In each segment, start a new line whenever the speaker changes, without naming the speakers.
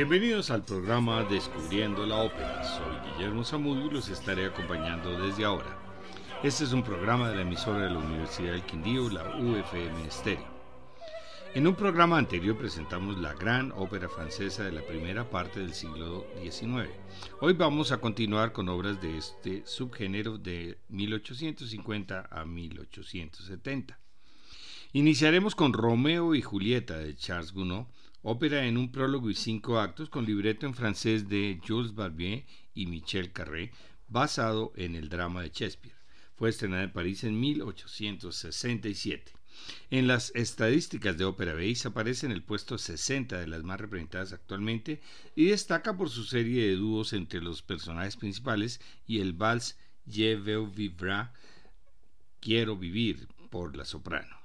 Bienvenidos al programa Descubriendo la Ópera. Soy Guillermo Zamudio y los estaré acompañando desde ahora. Este es un programa de la emisora de la Universidad del Quindío, la UFM Estéreo. En un programa anterior presentamos la gran ópera francesa de la primera parte del siglo XIX. Hoy vamos a continuar con obras de este subgénero de 1850 a 1870. Iniciaremos con Romeo y Julieta de Charles Gounod, ópera en un prólogo y cinco actos con libreto en francés de Jules Barbier y Michel Carré, basado en el drama de Shakespeare. Fue estrenada en París en 1867. En las estadísticas de Ópera Base aparece en el puesto 60 de las más representadas actualmente y destaca por su serie de dúos entre los personajes principales y el vals Je veux vivre, Quiero vivir, por la soprano.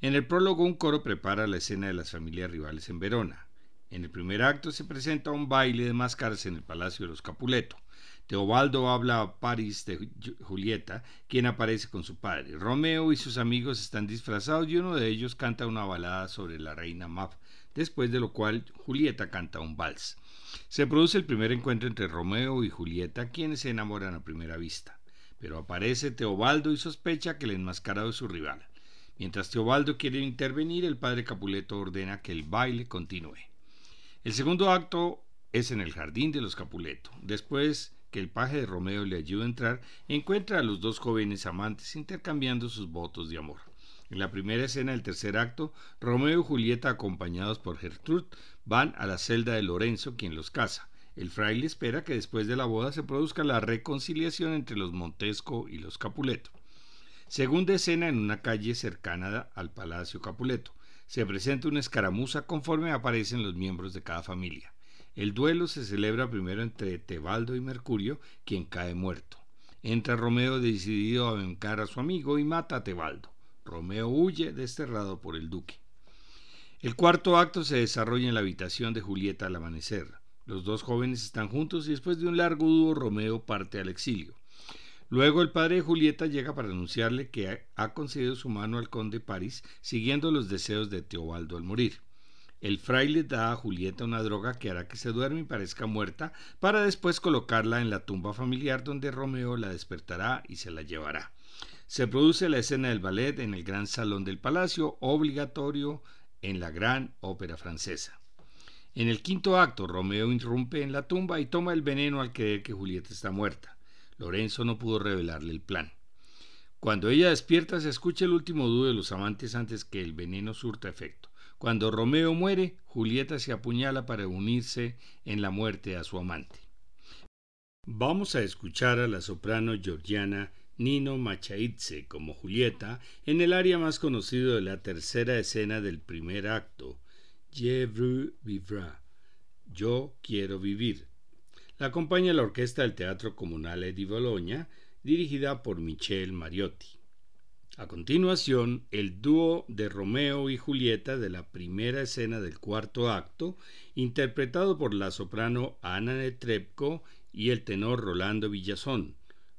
En el prólogo un coro prepara la escena de las familias rivales en Verona. En el primer acto se presenta un baile de máscaras en el Palacio de los Capuleto. Teobaldo habla a París de Julieta, quien aparece con su padre. Romeo y sus amigos están disfrazados y uno de ellos canta una balada sobre la reina Mab, después de lo cual Julieta canta un vals. Se produce el primer encuentro entre Romeo y Julieta, quienes se enamoran a primera vista. Pero aparece Teobaldo y sospecha que el enmascarado es su rival. Mientras Teobaldo quiere intervenir, el padre Capuleto ordena que el baile continúe. El segundo acto es en el jardín de los Capuleto. Después que el paje de Romeo le ayuda a entrar, encuentra a los dos jóvenes amantes intercambiando sus votos de amor. En la primera escena del tercer acto, Romeo y Julieta, acompañados por Gertrude, van a la celda de Lorenzo, quien los casa. El fraile espera que después de la boda se produzca la reconciliación entre los Montesco y los Capuleto. Segunda escena en una calle cercana al Palacio Capuleto. Se presenta una escaramuza conforme aparecen los miembros de cada familia. El duelo se celebra primero entre Tebaldo y Mercurio, quien cae muerto. Entra Romeo decidido a vengar a su amigo y mata a Tebaldo. Romeo huye desterrado por el duque. El cuarto acto se desarrolla en la habitación de Julieta al amanecer. Los dos jóvenes están juntos y después de un largo dúo Romeo parte al exilio. Luego el padre de Julieta llega para anunciarle que ha concedido su mano al conde París, siguiendo los deseos de Teobaldo al morir. El fraile da a Julieta una droga que hará que se duerme y parezca muerta, para después colocarla en la tumba familiar donde Romeo la despertará y se la llevará. Se produce la escena del ballet en el gran salón del palacio, obligatorio en la gran ópera francesa. En el quinto acto, Romeo irrumpe en la tumba y toma el veneno al creer que Julieta está muerta. Lorenzo no pudo revelarle el plan. Cuando ella despierta se escucha el último dúo de los amantes antes que el veneno surta efecto. Cuando Romeo muere, Julieta se apuñala para unirse en la muerte a su amante. Vamos a escuchar a la soprano georgiana Nino Machaidze como Julieta en el área más conocido de la tercera escena del primer acto, Je veux vivre, Yo quiero vivir, la acompaña la orquesta del Teatro Comunale di Bologna, dirigida por Michel Mariotti. A continuación, el dúo de Romeo y Julieta de la primera escena del cuarto acto, interpretado por la soprano Ana Netrebko y el tenor Rolando Villazón,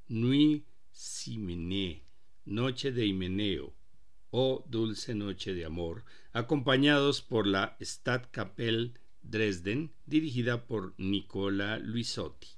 Nuit Simené, Noche de Himeneo, o Dulce Noche de Amor, acompañados por la Stadtkapelle Dresden, dirigida por Nicola Luisotti.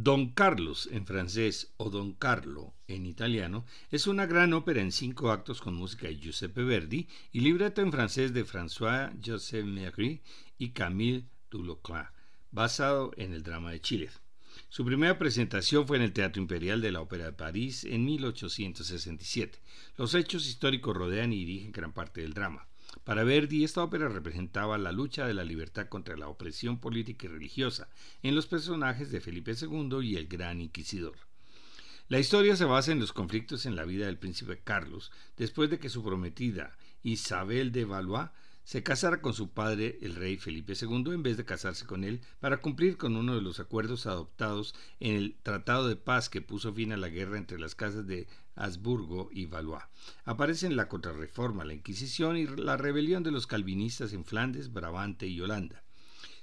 Don Carlos en francés o Don Carlo en italiano es una gran ópera en cinco actos con música de Giuseppe Verdi y libreto en francés de François Joseph Méry y Camille Duloclin, basado en el drama de Chile. Su primera presentación fue en el Teatro Imperial de la Ópera de París en 1867. Los hechos históricos rodean y dirigen gran parte del drama. Para Verdi, esta ópera representaba la lucha de la libertad contra la opresión política y religiosa en los personajes de Felipe II y el Gran Inquisidor. La historia se basa en los conflictos en la vida del príncipe Carlos después de que su prometida Isabel de Valois se casara con su padre, el rey Felipe II, en vez de casarse con él, para cumplir con uno de los acuerdos adoptados en el Tratado de Paz que puso fin a la guerra entre las casas de Habsburgo y Valois. Aparecen la contrarreforma, la Inquisición y la rebelión de los calvinistas en Flandes, Brabante y Holanda.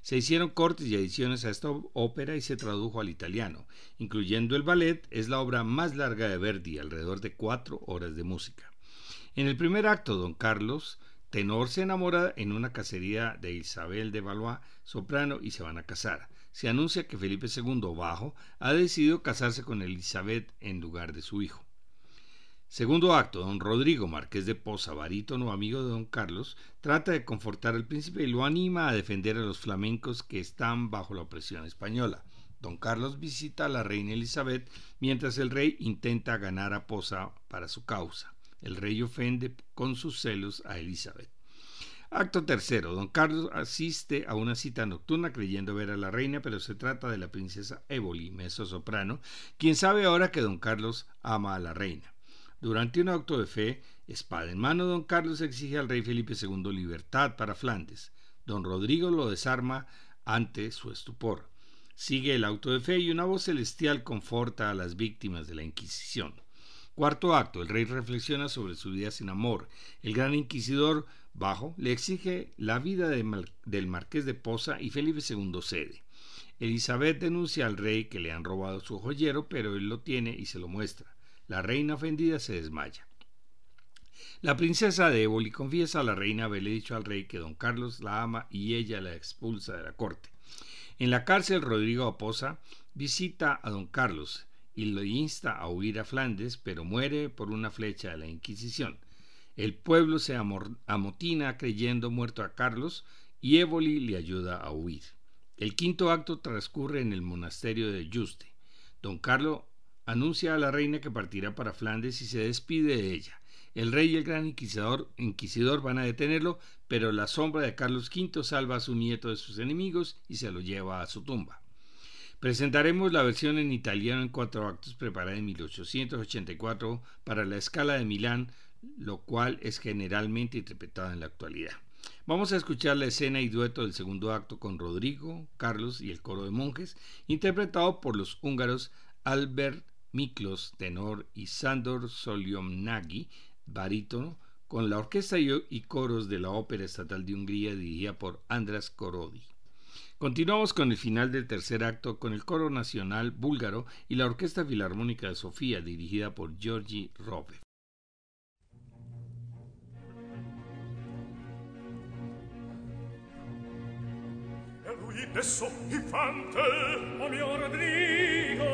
Se hicieron cortes y ediciones a esta ópera y se tradujo al italiano. Incluyendo el ballet, es la obra más larga de Verdi, alrededor de cuatro horas de música. En el primer acto, don Carlos Tenor se enamora en una cacería de Isabel de Valois, soprano, y se van a casar. Se anuncia que Felipe II, bajo, ha decidido casarse con Elizabeth en lugar de su hijo. Segundo acto, don Rodrigo, marqués de Poza, barítono amigo de don Carlos, trata de confortar al príncipe y lo anima a defender a los flamencos que están bajo la opresión española. Don Carlos visita a la reina Elizabeth mientras el rey intenta ganar a Poza para su causa. El rey ofende con sus celos a Elizabeth. Acto tercero. Don Carlos asiste a una cita nocturna creyendo ver a la reina, pero se trata de la princesa Éboli, meso soprano, quien sabe ahora que don Carlos ama a la reina. Durante un acto de fe, espada en mano, don Carlos exige al rey Felipe II libertad para Flandes. Don Rodrigo lo desarma ante su estupor. Sigue el auto de fe y una voz celestial conforta a las víctimas de la Inquisición. Cuarto acto. El rey reflexiona sobre su vida sin amor. El gran inquisidor Bajo le exige la vida del marqués de Poza y Felipe II cede. Elizabeth denuncia al rey que le han robado su joyero, pero él lo tiene y se lo muestra. La reina ofendida se desmaya. La princesa de Éboli confiesa a la reina haberle dicho al rey que don Carlos la ama y ella la expulsa de la corte. En la cárcel, Rodrigo Oposa visita a don Carlos y lo insta a huir a Flandes, pero muere por una flecha de la Inquisición. El pueblo se amotina creyendo muerto a Carlos y Éboli le ayuda a huir. El quinto acto transcurre en el monasterio de Juste. Don Carlos anuncia a la reina que partirá para Flandes y se despide de ella. El rey y el gran inquisidor, inquisidor, van a detenerlo, pero la sombra de Carlos V salva a su nieto de sus enemigos y se lo lleva a su tumba. Presentaremos la versión en italiano en cuatro actos preparada en 1884 para la escala de Milán, lo cual es generalmente interpretada en la actualidad. Vamos a escuchar la escena y dueto del segundo acto con Rodrigo, Carlos y el coro de monjes, interpretado por los húngaros Albert Miklos, tenor, y Sandor Soliomnagi, barítono, con la orquesta y coros de la Ópera Estatal de Hungría dirigida por Andras Korodi. Continuamos con el final del tercer acto con el coro nacional búlgaro y la Orquesta Filarmónica de Sofía dirigida por Georgi Robe.
adesso infante o mio Rodrigo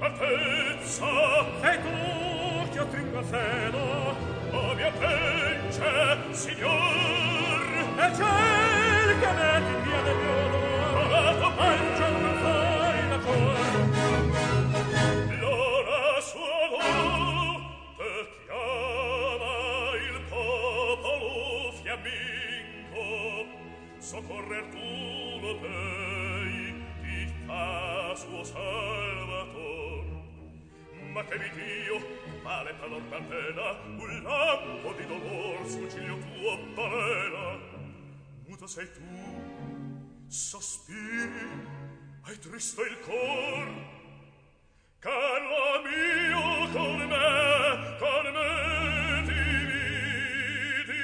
altezza sei tu che attringo al cielo o mia pence signor ciel morta pena un lampo di dolor sul ciglio tuo balena muto sei tu sospiri hai tristo il cor. Caro mio con me con me dividi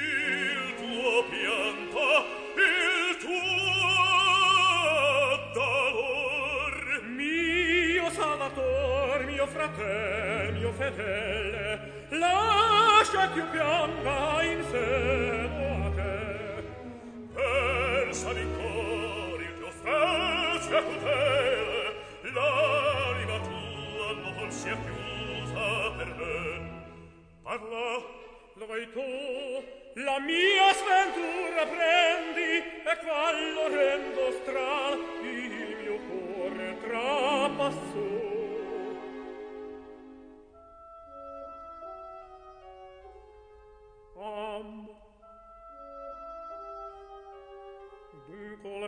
il tuo pianto il tuo dolor. Mio salvator, mio fratello mio fedele lascia ch'io pianga in seno a te persa di cori il tuo spezia tutele. L'anima tua non sia chiusa per me. Parla lo vai tu. La mia sventura prendi e qual rendo stran il mio cuore trapassò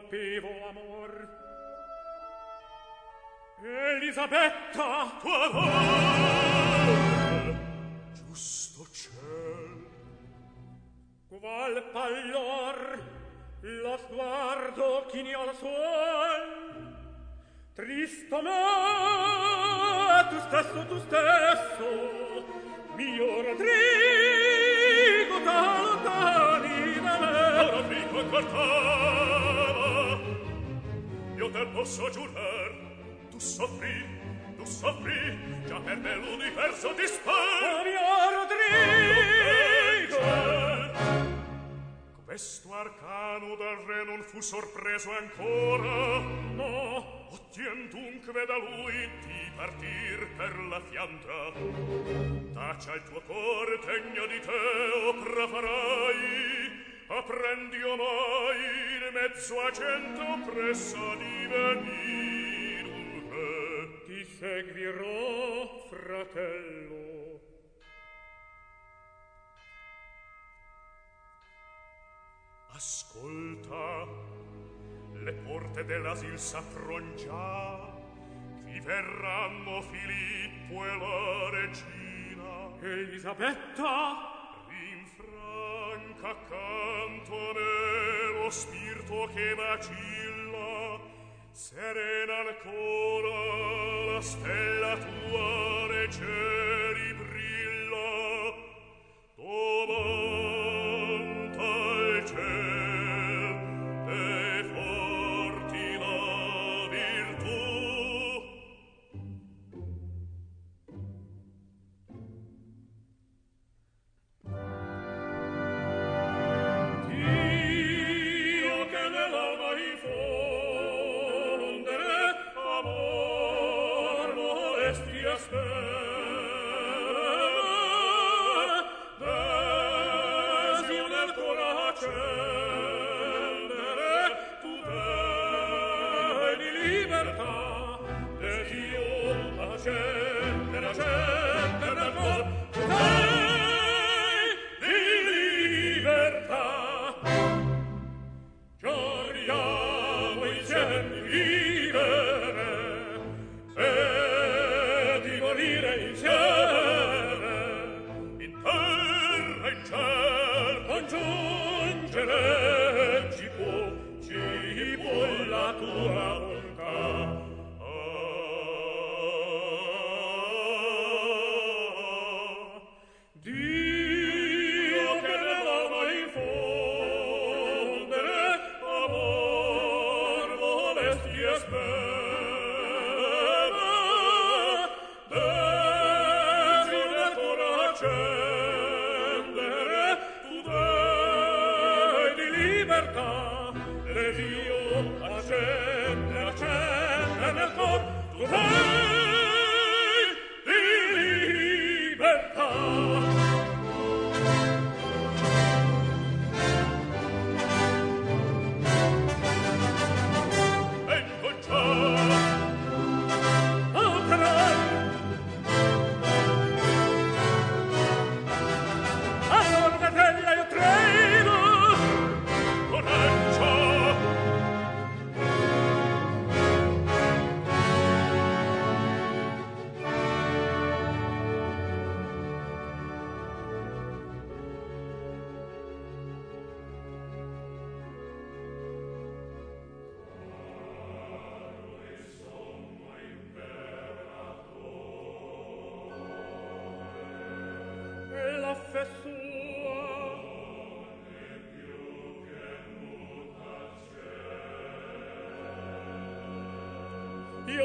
colpevo amor. Elisabetta tua vol giusto ciel. Qual pallor lo sguardo chini al suol. Tristo me tu stesso tu stesso. Mio Rodrigo da lontani da me Rodrigo quartano te posso giurar. Tu soffri tu soffri già per me l'universo dispar. Mio Rodrigo questo arcano dal re non fu sorpreso ancora. No ottien dunque da lui di partir per la fianta tacia il tuo cuore tegno di te o oh, apprendi omai in mezzo a cento pressa di venir un re. ti seguirò fratello. Ascolta le porte dell'asil s'affron già qui verranno Filippo e la regina. Elisabetta? Rinfranno manca accanto a me lo spirito che vacilla serena ancora la stella tua nei brilla.
Domani scendere tu veni libertà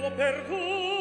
l'uomo perduto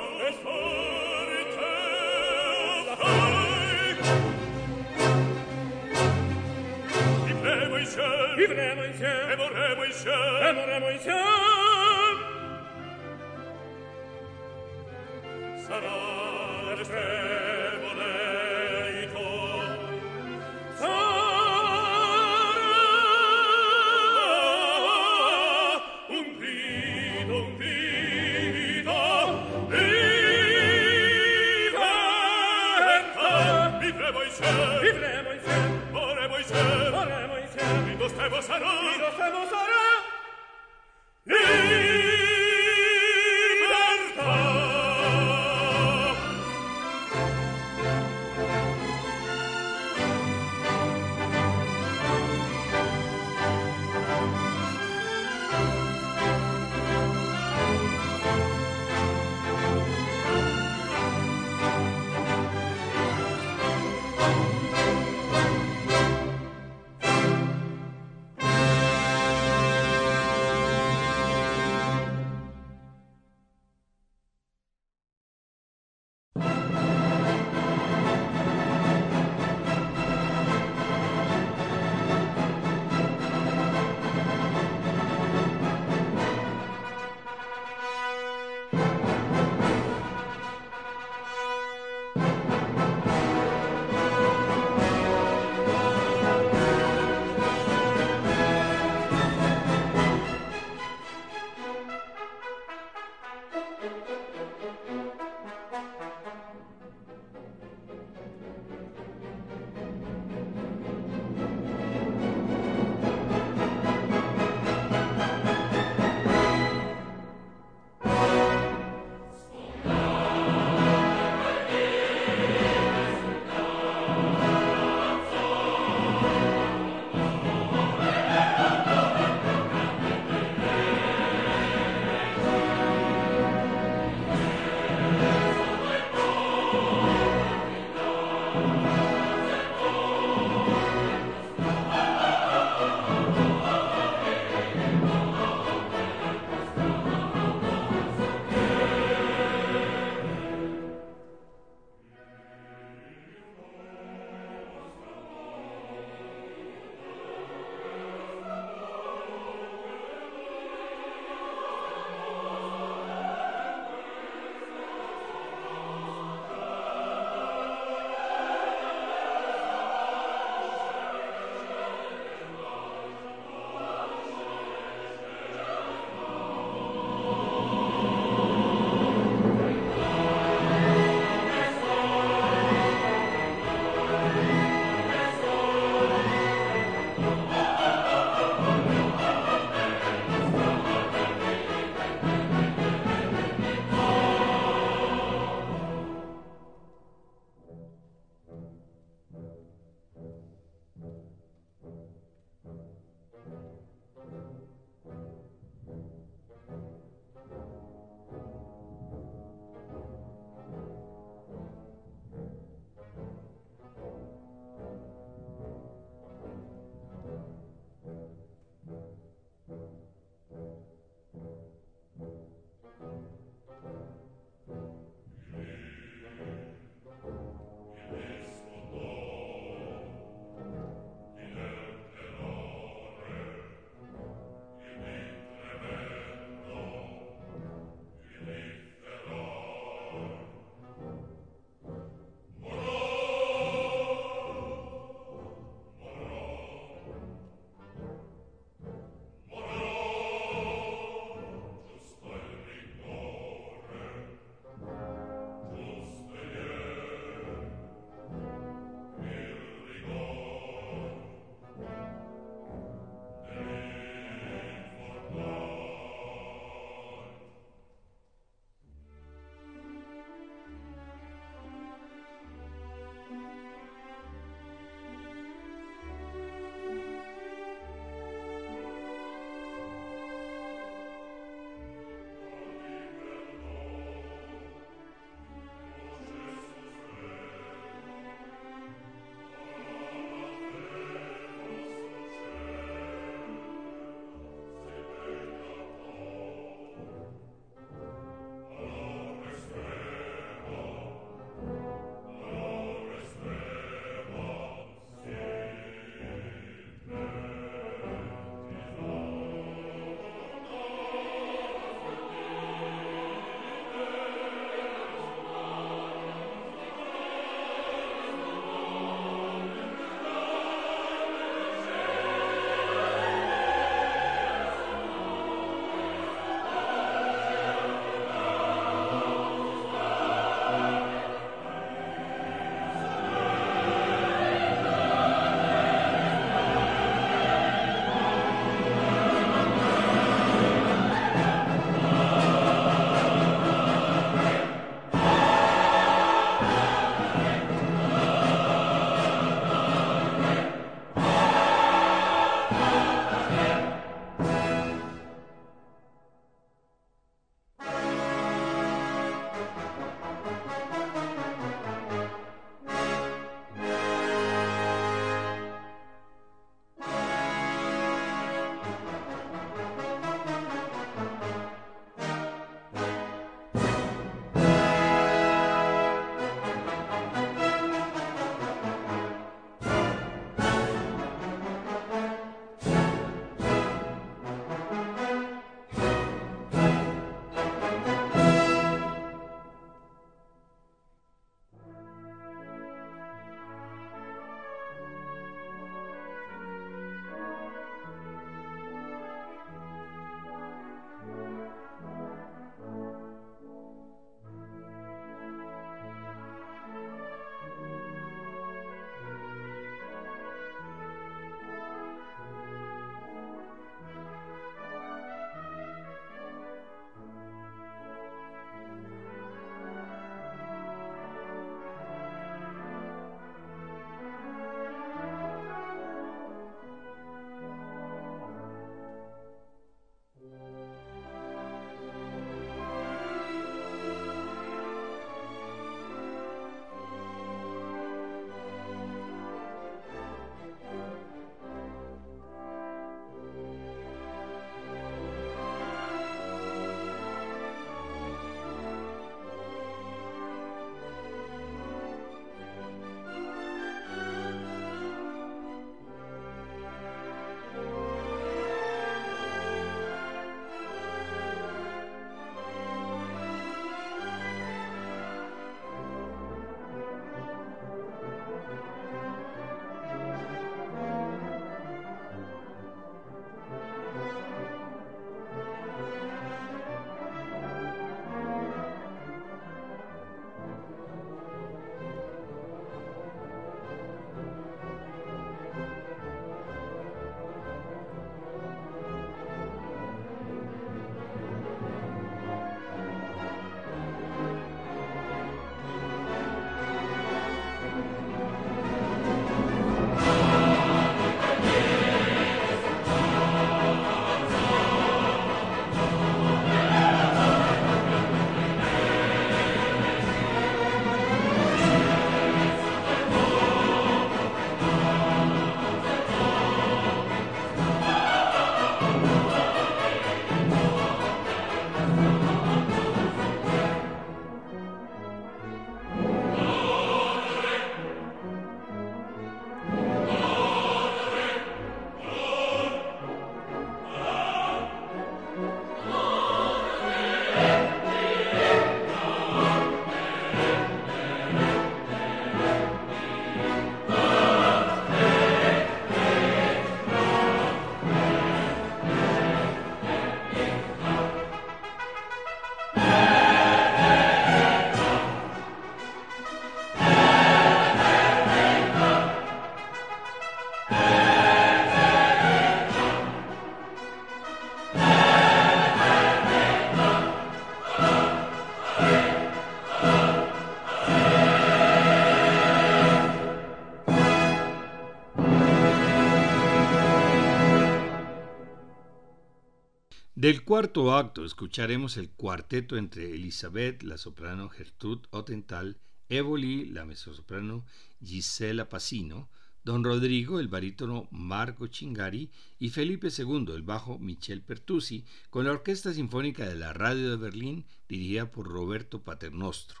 Del cuarto acto escucharemos el cuarteto entre Elizabeth, la soprano Gertrude Otental, Evoli, la mezzosoprano Gisela Pacino, Don Rodrigo, el barítono Marco Chingari y Felipe II, el bajo Michel Pertusi, con la Orquesta Sinfónica de la Radio de Berlín dirigida por Roberto Paternostro.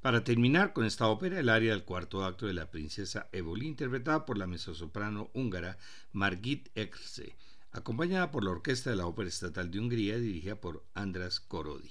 Para terminar con esta ópera, el área del cuarto acto de la princesa Evoli, interpretada por la mezzosoprano húngara Margit Erse, acompañada por la Orquesta de la Ópera Estatal de Hungría dirigida por Andras Korodi.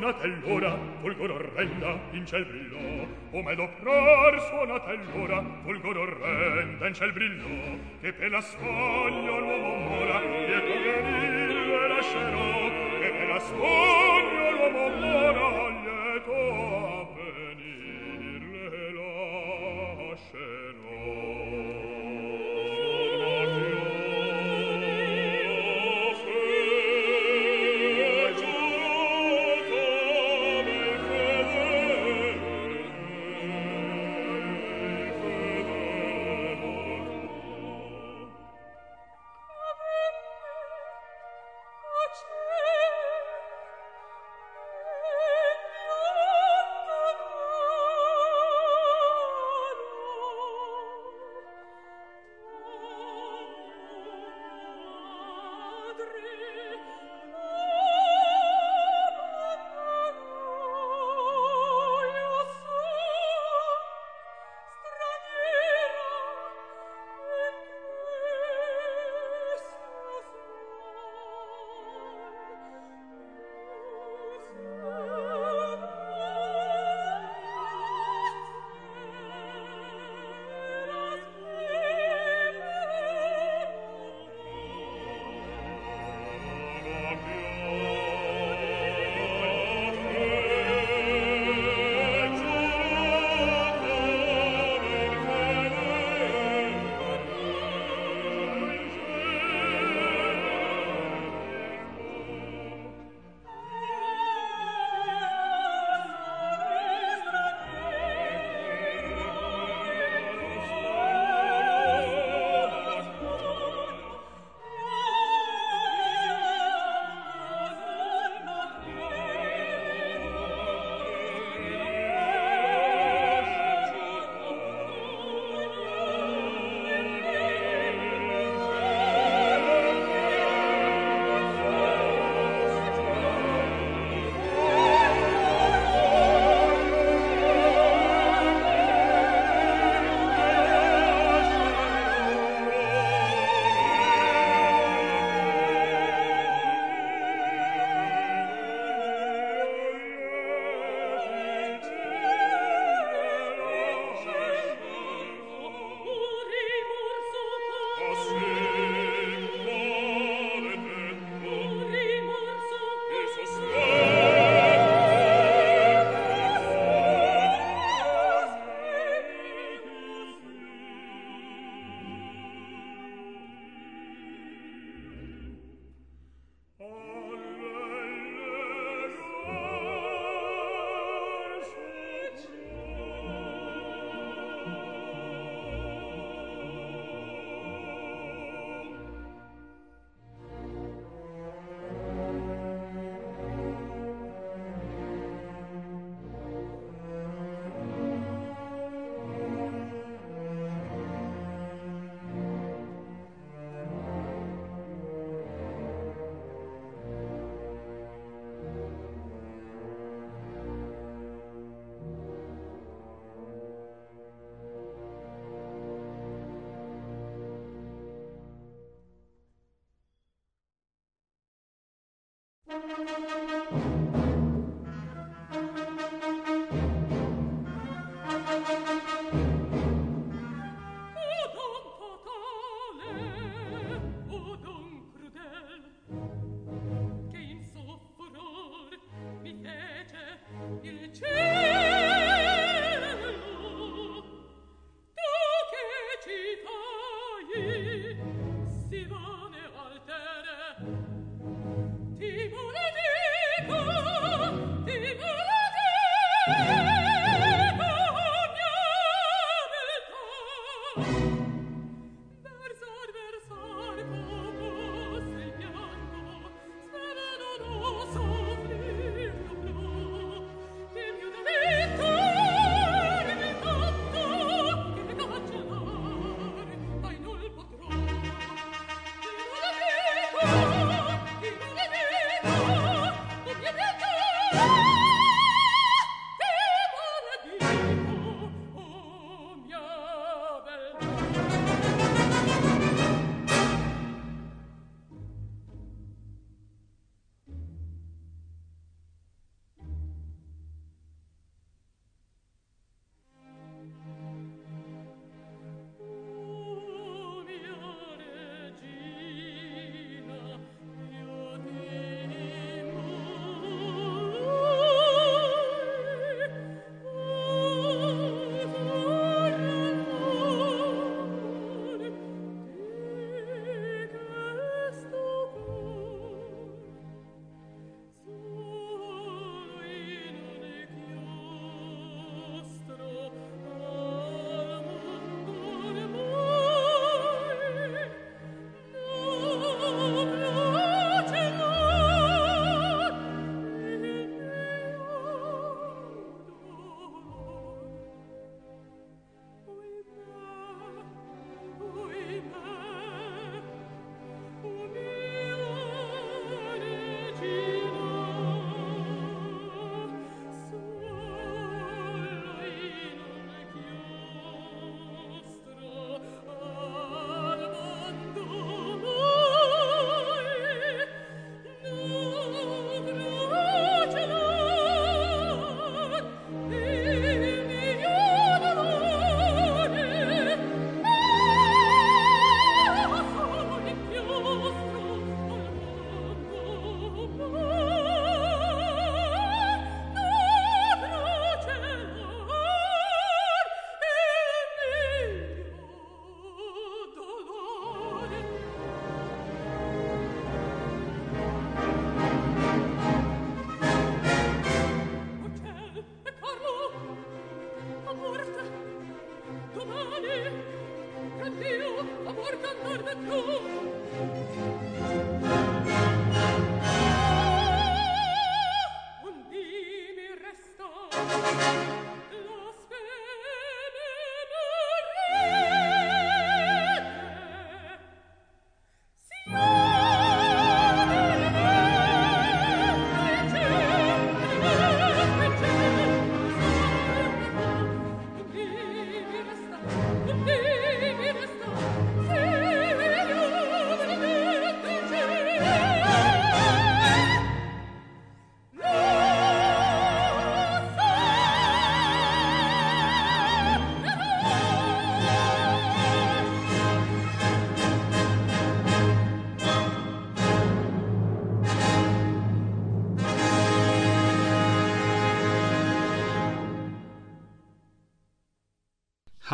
suonatell'ora fulgor orrenda in ciel brillò. Come d'opror suonatell'ora fulgor orrenda in ciel brillò. Che per la soglia l'uomo mora dietro venire lascerò. Che per la soglia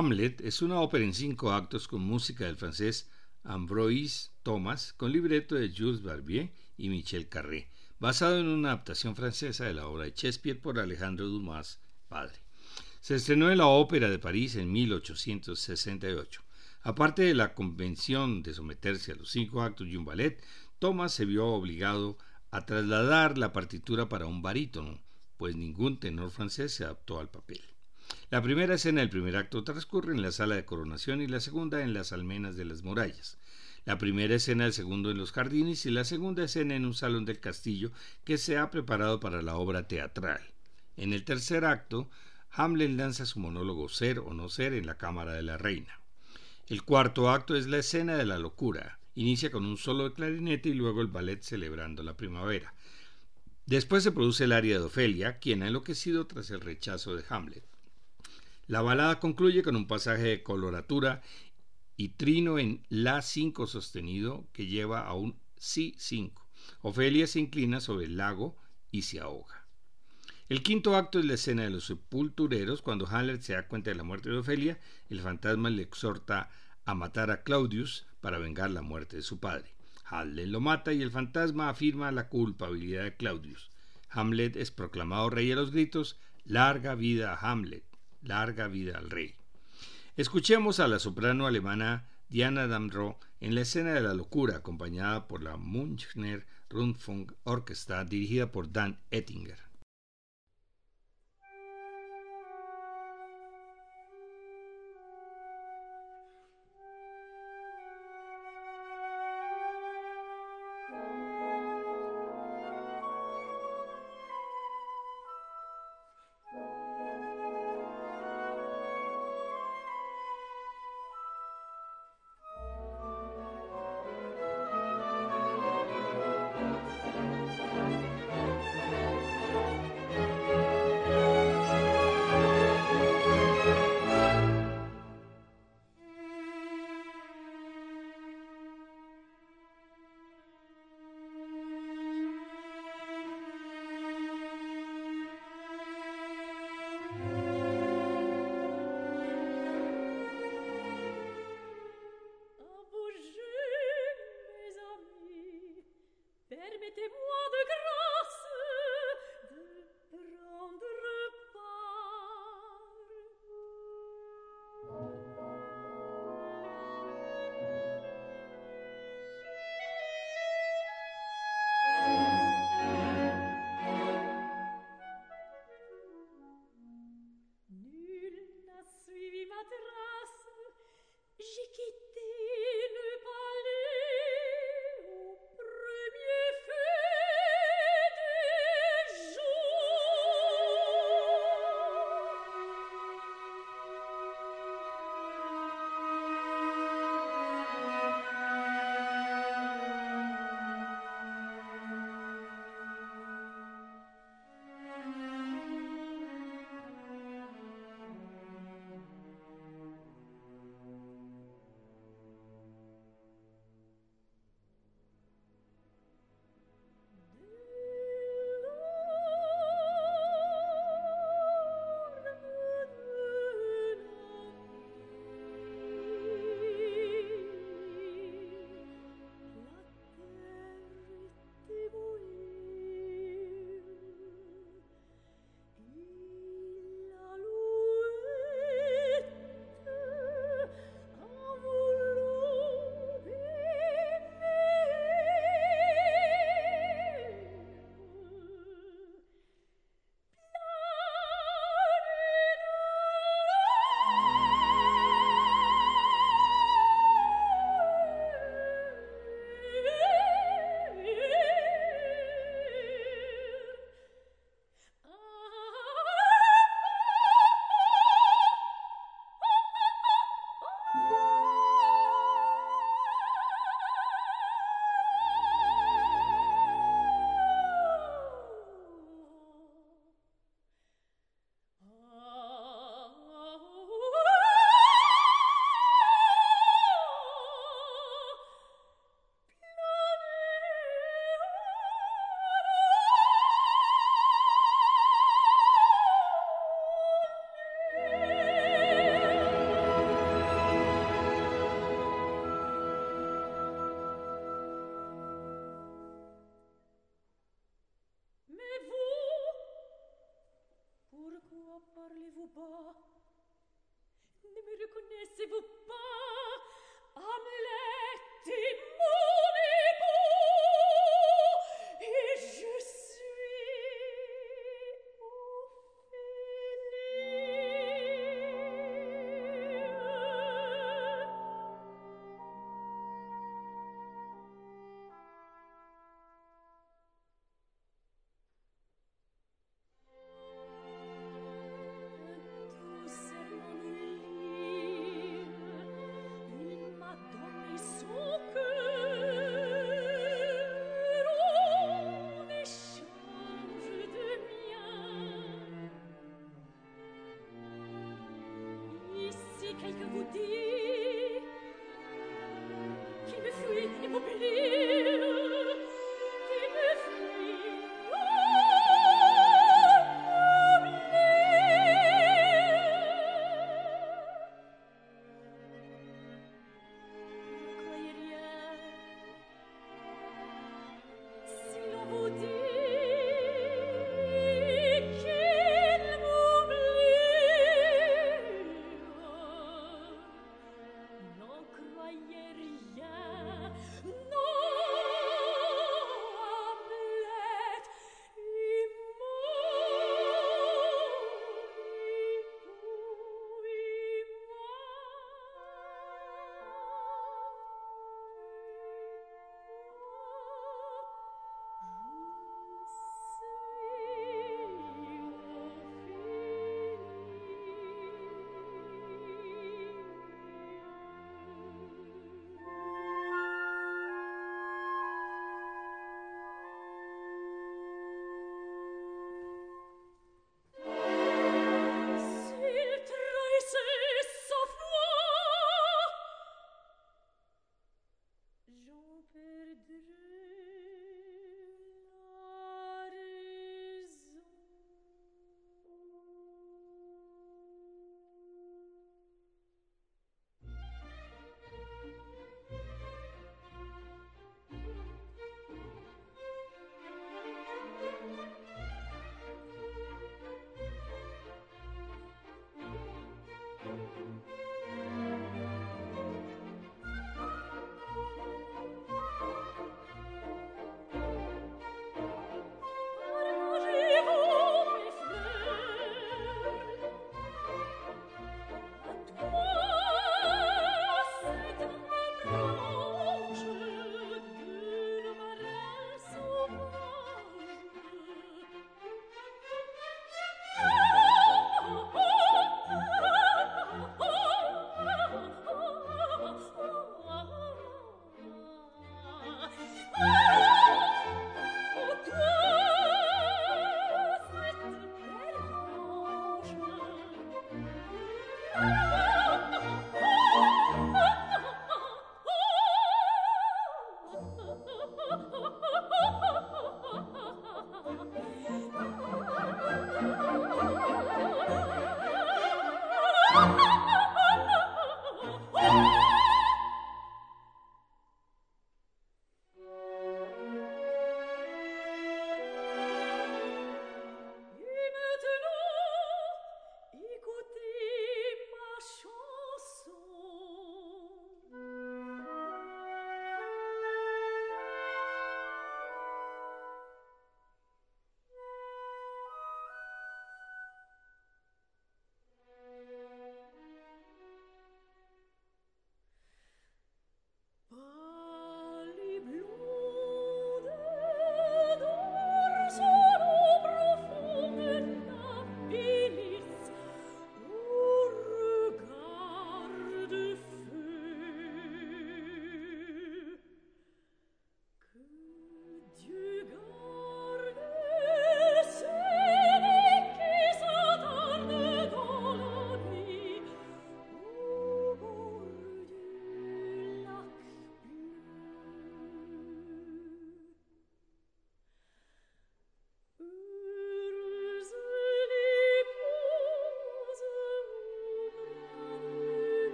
Hamlet es una ópera en cinco actos con música del francés Ambroise Thomas, con libreto de Jules Barbier y Michel Carré, basado en una adaptación francesa de la obra de Shakespeare por Alejandro Dumas, padre. Se estrenó en la Ópera de París en 1868. Aparte de la convención de someterse a los cinco actos y un ballet, Thomas se vio obligado a trasladar la partitura para un barítono, pues ningún tenor francés se adaptó al papel. La primera escena del primer acto transcurre en la sala de coronación y la segunda en las almenas de las murallas. La primera escena del segundo en los jardines y la segunda escena en un salón del castillo que se ha preparado para la obra teatral. En el tercer acto, Hamlet lanza su monólogo Ser o no ser en la cámara de la reina. El cuarto acto es la escena de la locura. Inicia con un solo de clarinete y luego el ballet celebrando la primavera.
Después se produce el aria de Ofelia, quien ha enloquecido tras el rechazo de Hamlet. La balada concluye con un pasaje de coloratura y trino en La5 sostenido que lleva a un Si5. Ofelia se inclina sobre el lago y se ahoga. El quinto acto es la escena de los sepultureros. Cuando Hamlet se da cuenta de la muerte de Ofelia, el fantasma le exhorta a matar a Claudius para vengar la muerte de su padre. Hamlet lo mata y el fantasma afirma la culpabilidad de Claudius. Hamlet es proclamado rey a los gritos, larga vida a Hamlet, larga vida al rey. Escuchemos a la soprano alemana Diana Damro en la escena de la locura, acompañada por la Münchner Rundfunk Orchestra dirigida por Dan Ettinger.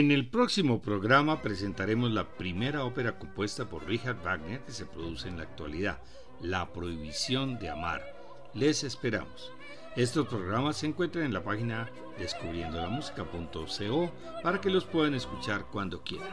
En el próximo programa presentaremos la primera ópera compuesta por Richard Wagner que se produce en la actualidad, La Prohibición de Amar. Les esperamos. Estos programas se encuentran en la página descubriendolamusica.co para que los puedan escuchar cuando quieran.